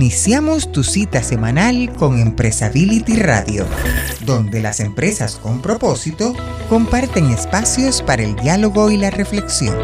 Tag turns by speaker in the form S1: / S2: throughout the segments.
S1: Iniciamos tu cita semanal con Empresability Radio, donde las empresas con propósito comparten espacios para el diálogo y la reflexión.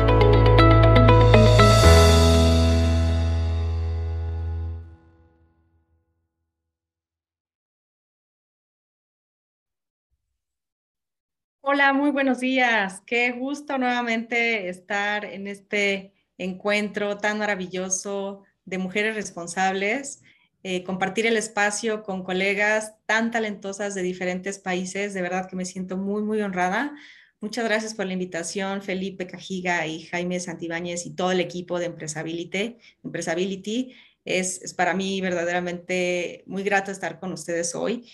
S2: Hola, muy buenos días. Qué gusto nuevamente estar en este encuentro tan maravilloso de mujeres responsables, eh, compartir el espacio con colegas tan talentosas de diferentes países. De verdad que me siento muy, muy honrada. Muchas gracias por la invitación, Felipe Cajiga y Jaime Santibáñez y todo el equipo de Empresability. Empresability. Es, es para mí verdaderamente muy grato estar con ustedes hoy.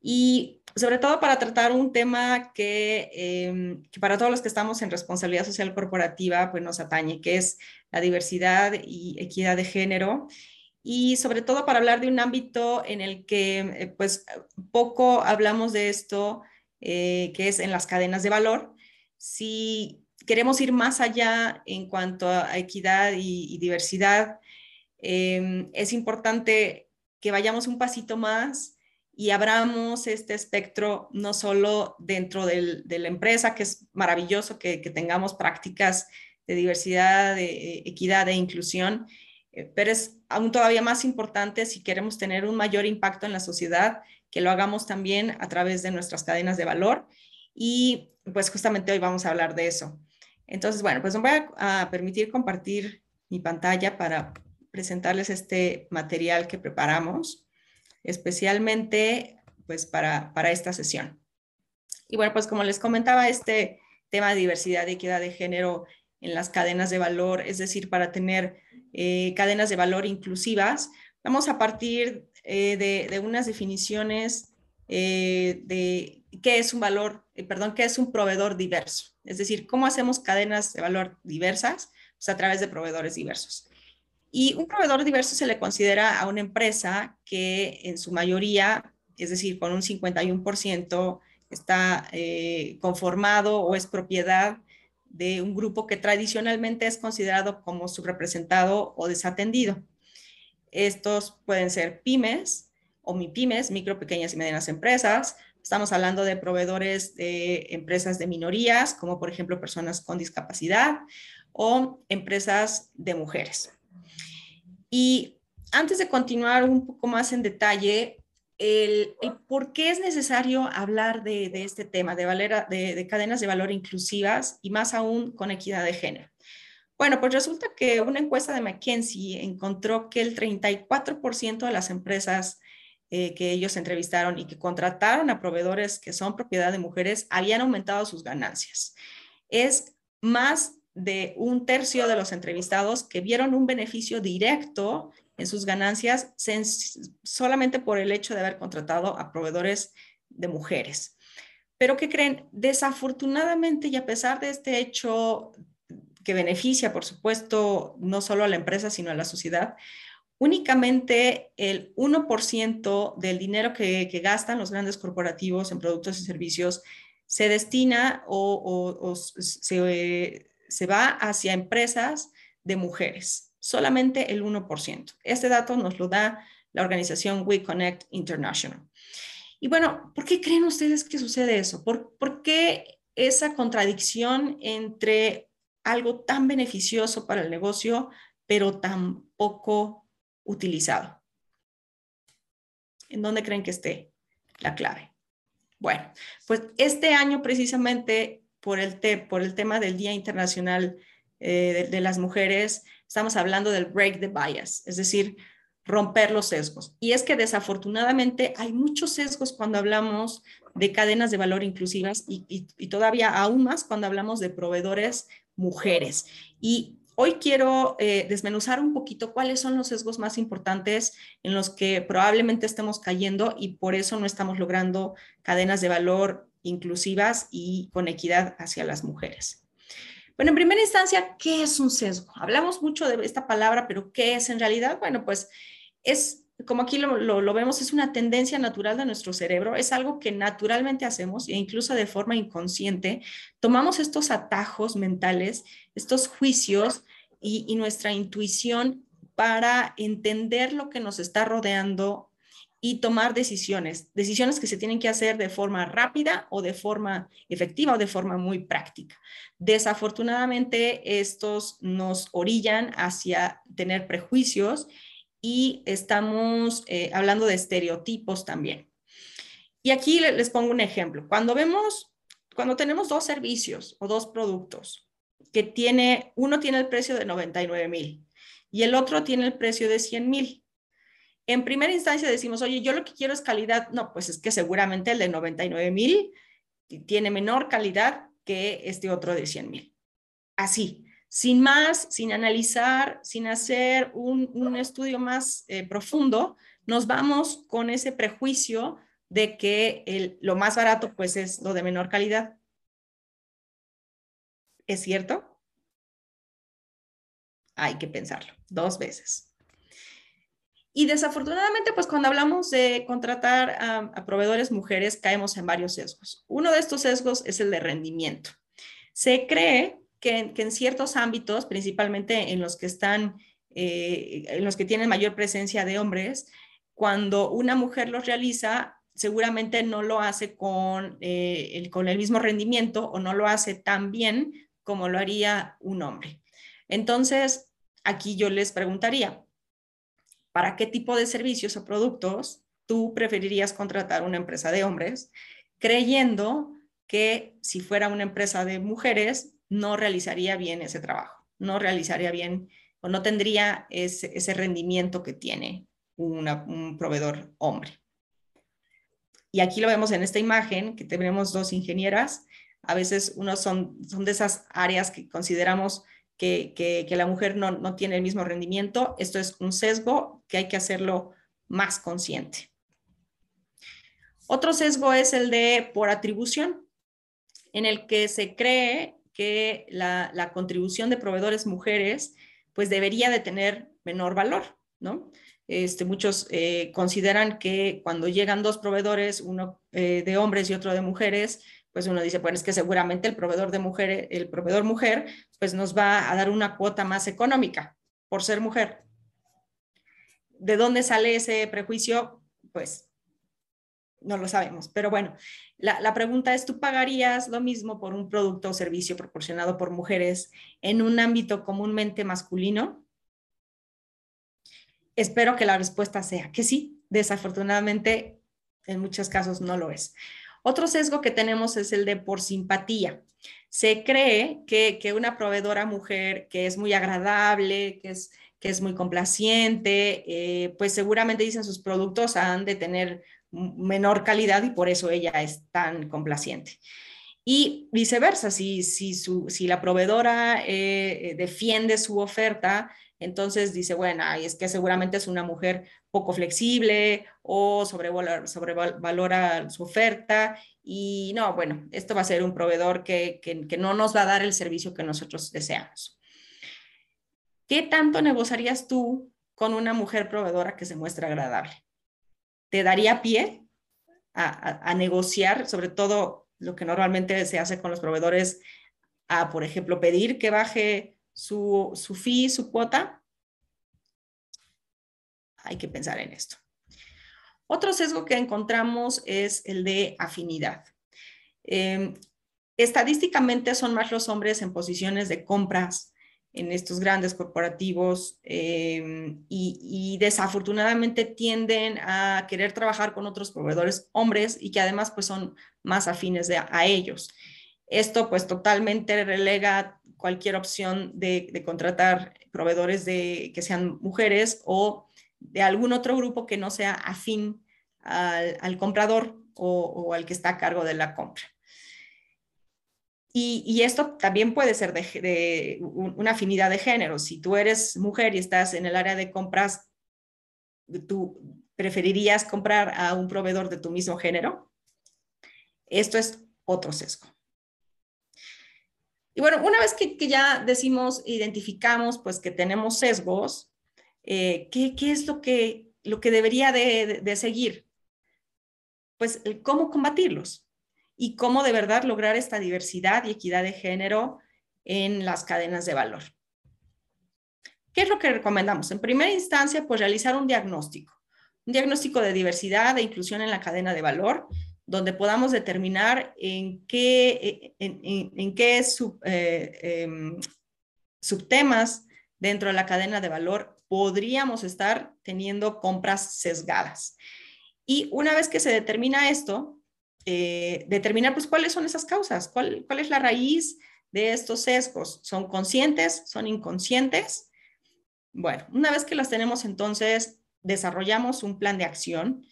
S2: Y sobre todo para tratar un tema que, em, que, para todos los que estamos en responsabilidad social corporativa, pues nos atañe, que es la diversidad y equidad de género. Y sobre todo para hablar de un ámbito en el que eh, pues poco hablamos de esto, eh, que es en las cadenas de valor. Si queremos ir más allá en cuanto a equidad y, diversidad, em, es importante que vayamos un pasito más y abramos este espectro no solo dentro de la empresa, que es maravilloso que, tengamos prácticas de diversidad, de equidad e inclusión, eh, pero es aún todavía más importante si queremos tener un mayor impacto en la sociedad, que lo hagamos también a través de nuestras cadenas de valor. Y pues justamente hoy vamos a hablar de eso. Entonces, bueno, pues me voy a permitir compartir mi pantalla para presentarles este material que preparamos especialmente pues para, para esta sesión. Y bueno, pues como les comentaba, este tema de diversidad y equidad de género en las cadenas de valor, es decir, para tener eh, cadenas de valor inclusivas, vamos a partir eh, de, de, unas definiciones eh, de qué es un valor, perdón, qué es un proveedor diverso. Es decir, cómo hacemos cadenas de valor diversas pues a través de proveedores diversos. Y un proveedor diverso se le considera a una empresa que en su mayoría, es decir, con un 51%, está eh, conformado o es propiedad de un grupo que tradicionalmente es considerado como subrepresentado o desatendido. Estos pueden ser pymes o MIPYMES, micro, pequeñas y medianas empresas. Estamos hablando de proveedores de empresas de minorías, como por ejemplo personas con discapacidad o empresas de mujeres. Y antes de continuar un poco más en detalle, el, por qué es necesario hablar de, este tema, de, de, cadenas de valor inclusivas y más aún con equidad de género. Bueno, pues resulta que una encuesta de McKinsey encontró que el 34% de las empresas eh, que ellos entrevistaron y que contrataron a proveedores que son propiedad de mujeres habían aumentado sus ganancias. Es más de un tercio de los entrevistados que vieron un beneficio directo en sus ganancias solamente por el hecho de haber contratado a proveedores de mujeres. Pero ¿qué creen? Desafortunadamente y a pesar de este hecho que beneficia, por supuesto, no solo a la empresa, sino a la sociedad, únicamente el 1% del dinero que, gastan los grandes corporativos en productos y servicios se destina o, se, se va hacia empresas de mujeres, solamente el 1%. Este dato nos lo da la organización We Connect International. Y bueno, ¿por qué creen ustedes que sucede eso? ¿Por, ¿Por, qué esa contradicción entre algo tan beneficioso para el negocio, pero tan poco utilizado? ¿En dónde creen que esté la clave? Bueno, pues este año precisamente por el, por el tema del Día Internacional eh, de, las Mujeres, estamos hablando del break the bias, es decir, romper los sesgos. Y es que desafortunadamente hay muchos sesgos cuando hablamos de cadenas de valor inclusivas y, todavía aún más cuando hablamos de proveedores mujeres. Y hoy quiero eh, desmenuzar un poquito cuáles son los sesgos más importantes en los que probablemente estemos cayendo y por eso no estamos logrando cadenas de valor inclusivas y con equidad hacia las mujeres. Bueno, en primera instancia, ¿qué es un sesgo? Hablamos mucho de esta palabra, pero ¿qué es en realidad? Bueno, pues es, como aquí lo, vemos, es una tendencia natural de nuestro cerebro, es algo que naturalmente hacemos e incluso de forma inconsciente. Tomamos estos atajos mentales, estos juicios y, y nuestra intuición para entender lo que nos está rodeando y tomar decisiones, decisiones que se tienen que hacer de forma rápida o de forma efectiva o de forma muy práctica. Desafortunadamente, estos nos orillan hacia tener prejuicios y estamos eh, hablando de estereotipos también. Y aquí les pongo un ejemplo. Cuando vemos, cuando tenemos dos servicios o dos productos que tiene, uno tiene el precio de 99 mil y el otro tiene el precio de 100 mil en primera instancia decimos, oye, yo lo que quiero es calidad. No, pues es que seguramente el de 99 mil tiene menor calidad que este otro de 100 mil. Así, sin más, sin analizar, sin hacer un, estudio más eh, profundo, nos vamos con ese prejuicio de que lo más barato pues es lo de menor calidad. ¿Es cierto? Hay que pensarlo dos veces. Y desafortunadamente, pues cuando hablamos de contratar a, proveedores mujeres, caemos en varios sesgos. Uno de estos sesgos es el de rendimiento. Se cree que, en ciertos ámbitos, principalmente en los que están, eh, en los que tienen mayor presencia de hombres, cuando una mujer los realiza, seguramente no lo hace con, eh, con el mismo rendimiento o no lo hace tan bien como lo haría un hombre. Entonces, aquí yo les preguntaría, para qué tipo de servicios o productos tú preferirías contratar una empresa de hombres, creyendo que si fuera una empresa de mujeres, no realizaría bien ese trabajo, no realizaría bien o no tendría ese, rendimiento que tiene un proveedor hombre. Y aquí lo vemos en esta imagen, que tenemos dos ingenieras. A veces son, son de esas áreas que consideramos que, la mujer no, no tiene el mismo rendimiento. Esto es un sesgo que hay que hacerlo más consciente. Otro sesgo es el de por atribución, en el que se cree que la, contribución de proveedores mujeres pues debería de tener menor valor, ¿no? Este, muchos eh, consideran que cuando llegan dos proveedores, uno eh, de hombres y otro de mujeres, pues uno dice, bueno, es que seguramente el proveedor de mujer, el proveedor mujer, pues nos va a dar una cuota más económica por ser mujer. ¿De dónde sale ese prejuicio? Pues no lo sabemos. Pero bueno, la, la, pregunta es, ¿tú pagarías lo mismo por un producto o servicio proporcionado por mujeres en un ámbito comúnmente masculino? Espero que la respuesta sea que sí. Desafortunadamente, en muchos casos no lo es. Otro sesgo que tenemos es el de por simpatía. Se cree que, una proveedora mujer que es muy agradable, que es, que es muy complaciente, eh, pues seguramente dicen sus productos han de tener menor calidad y por eso ella es tan complaciente. Y viceversa, si, si, si la proveedora eh, defiende su oferta, entonces dice, bueno, es que seguramente es una mujer poco flexible o sobrevalora, su oferta y no, bueno, esto va a ser un proveedor que, no nos va a dar el servicio que nosotros deseamos. ¿Qué tanto negociarías tú con una mujer proveedora que se muestra agradable? ¿Te daría pie a, a, negociar, sobre todo lo que normalmente se hace con los proveedores, a, por ejemplo, pedir que baje su, su fee, su cuota, hay que pensar en esto. Otro sesgo que encontramos es el de afinidad. Em, estadísticamente son más los hombres en posiciones de compras en estos grandes corporativos em, y, desafortunadamente tienden a querer trabajar con otros proveedores hombres y que además pues son más afines a ellos. Esto pues totalmente relega cualquier opción de, contratar proveedores de, que sean mujeres o de algún otro grupo que no sea afín al, comprador o, al que está a cargo de la compra. Y, esto también puede ser de, una afinidad de género. Si tú eres mujer y estás en el área de compras, ¿tú preferirías comprar a un proveedor de tu mismo género? Esto es otro sesgo. Y bueno, una vez que, ya decimos, identificamos, pues que tenemos sesgos, eh, ¿qué, es lo que, lo que debería de, seguir? Pues cómo combatirlos y cómo de verdad lograr esta diversidad y equidad de género en las cadenas de valor. ¿Qué es lo que recomendamos? En primera instancia, pues realizar un diagnóstico, un diagnóstico de diversidad e inclusión en la cadena de valor, donde podamos determinar en qué, en, qué eh, em, subtemas dentro de la cadena de valor podríamos estar teniendo compras sesgadas. Y una vez que se determina esto, eh, determinar pues cuáles son esas causas, cuál, cuál es la raíz de estos sesgos. ¿Son conscientes? ¿Son inconscientes? Bueno, una vez que las tenemos entonces, desarrollamos un plan de acción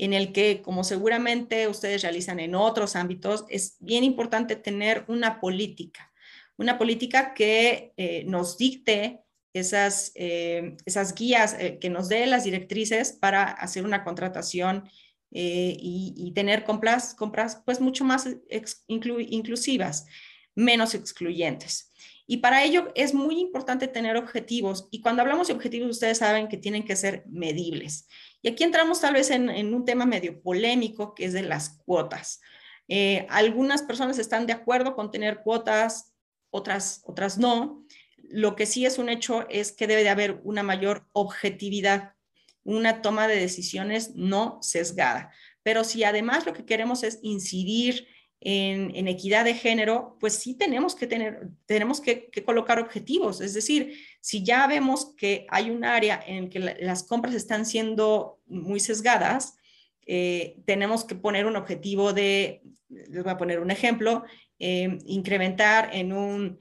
S2: en el que, como seguramente ustedes realizan en otros ámbitos, es bien importante tener una política, una política que eh, nos dicte esas, eh, esas guías, eh, que nos dé las directrices para hacer una contratación y, tener compras, compras pues mucho más inclusivas, menos excluyentes. Y para ello es muy importante tener objetivos. Y cuando hablamos de objetivos, ustedes saben que tienen que ser medibles. Y aquí entramos tal vez en, un tema medio polémico, que es de las cuotas. Eh, algunas personas están de acuerdo con tener cuotas, otras, otras no. Lo que sí es un hecho es que debe de haber una mayor objetividad, una toma de decisiones no sesgada. Pero si además lo que queremos es incidir en, equidad de género, pues sí tenemos que tener, tenemos que, colocar objetivos. Es decir, si ya vemos que hay un área en que las compras están siendo muy sesgadas, eh, tenemos que poner un objetivo de, les voy a poner un ejemplo, eh, incrementar en un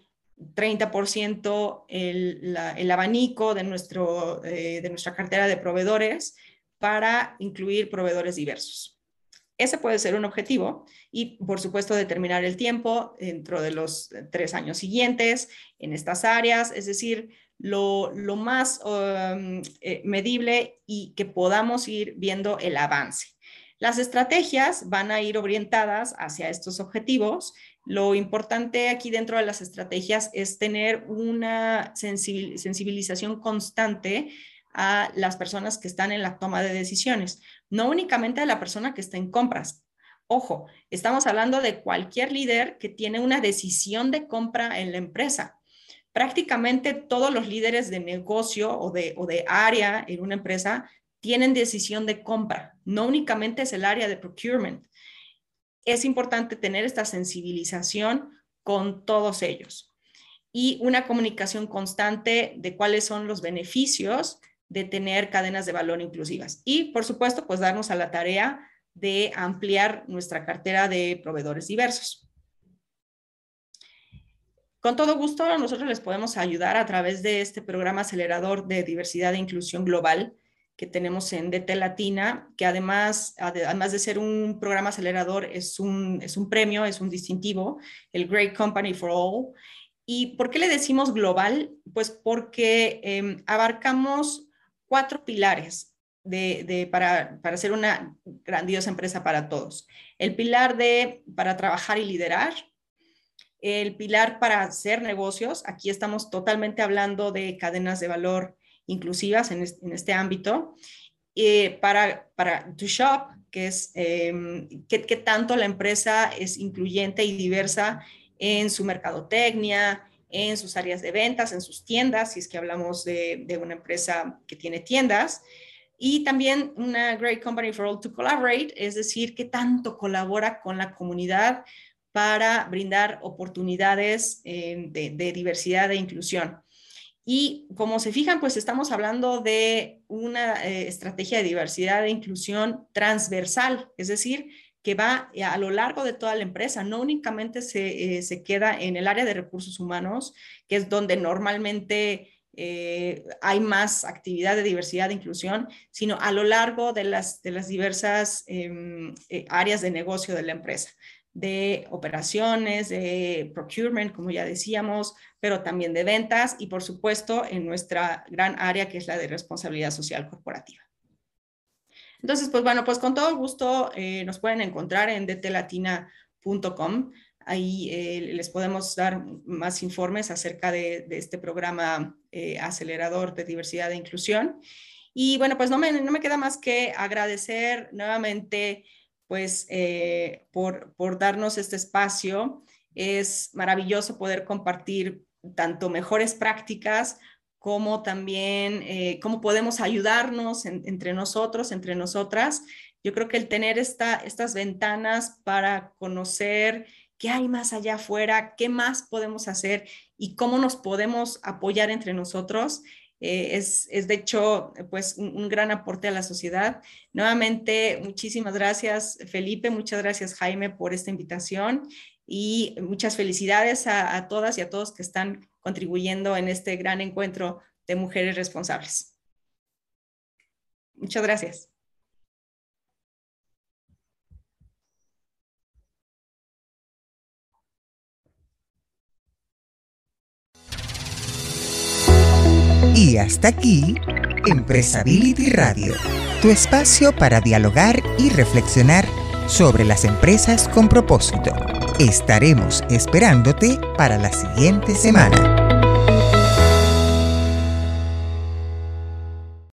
S2: 30% el, el, abanico de, nuestro, eh, de nuestra cartera de proveedores para incluir proveedores diversos. Ese puede ser un objetivo y, por supuesto, determinar el tiempo dentro de los tres años siguientes en estas áreas, es decir, lo, más um, eh, medible y que podamos ir viendo el avance. Las estrategias van a ir orientadas hacia estos objetivos. Lo importante aquí dentro de las estrategias es tener una sensibilización constante a las personas que están en la toma de decisiones, no únicamente a la persona que está en compras. Ojo, estamos hablando de cualquier líder que tiene una decisión de compra en la empresa. Prácticamente todos los líderes de negocio o de, o de área en una empresa tienen decisión de compra, no únicamente es el área de procurement. Es importante tener esta sensibilización con todos ellos y una comunicación constante de cuáles son los beneficios de tener cadenas de valor inclusivas. Y, por supuesto, pues darnos a la tarea de ampliar nuestra cartera de proveedores diversos. Con todo gusto, nosotros les podemos ayudar a través de este programa acelerador de diversidad e inclusión global que tenemos en DT Latina, que además, además de ser un programa acelerador, es un, es un premio, es un distintivo, el Great Company for All. ¿Y por qué le decimos global? Pues porque em, abarcamos cuatro pilares de, para, para ser una grandiosa empresa para todos. El pilar de para trabajar y liderar, el pilar para hacer negocios, aquí estamos totalmente hablando de cadenas de valor inclusivas en este, ámbito, eh, para, para To Shop, que es em, qué, tanto la empresa es incluyente y diversa en su mercadotecnia, en sus áreas de ventas, en sus tiendas, si es que hablamos de, una empresa que tiene tiendas. Y también una Great Company for All to Collaborate, es decir, que tanto colabora con la comunidad para brindar oportunidades eh, de, diversidad e inclusión. Y como se fijan, pues estamos hablando de una eh, estrategia de diversidad e inclusión transversal, es decir, que va a lo largo de toda la empresa, no únicamente se, eh, se queda en el área de recursos humanos, que es donde normalmente eh, hay más actividad de diversidad e inclusión, sino a lo largo de las, de las diversas em, eh, áreas de negocio de la empresa, de operaciones, de procurement, como ya decíamos, pero también de ventas y por supuesto en nuestra gran área que es la de responsabilidad social corporativa. Entonces, pues bueno, pues con todo gusto eh, nos pueden encontrar en dtlatina.com. Ahí eh, les podemos dar más informes acerca de, este programa eh, acelerador de diversidad e inclusión. Y bueno, pues no me, queda más que agradecer nuevamente pues por darnos este espacio. Es maravilloso poder compartir tanto mejores prácticas cómo también, eh, cómo podemos ayudarnos entre nosotros, entre nosotras. Yo creo que el tener esta, estas ventanas para conocer qué hay más allá afuera, qué más podemos hacer y cómo nos podemos apoyar entre nosotros, eh, es, es, de hecho pues un, gran aporte a la sociedad. Nuevamente, muchísimas gracias Felipe, muchas gracias Jaime por esta invitación y muchas felicidades a todas y a todos que están contribuyendo en este gran encuentro de mujeres responsables. Muchas gracias.
S1: Y hasta aquí, Empresability Radio, tu espacio para dialogar y reflexionar sobre las empresas con propósito. Estaremos esperándote para la siguiente semana.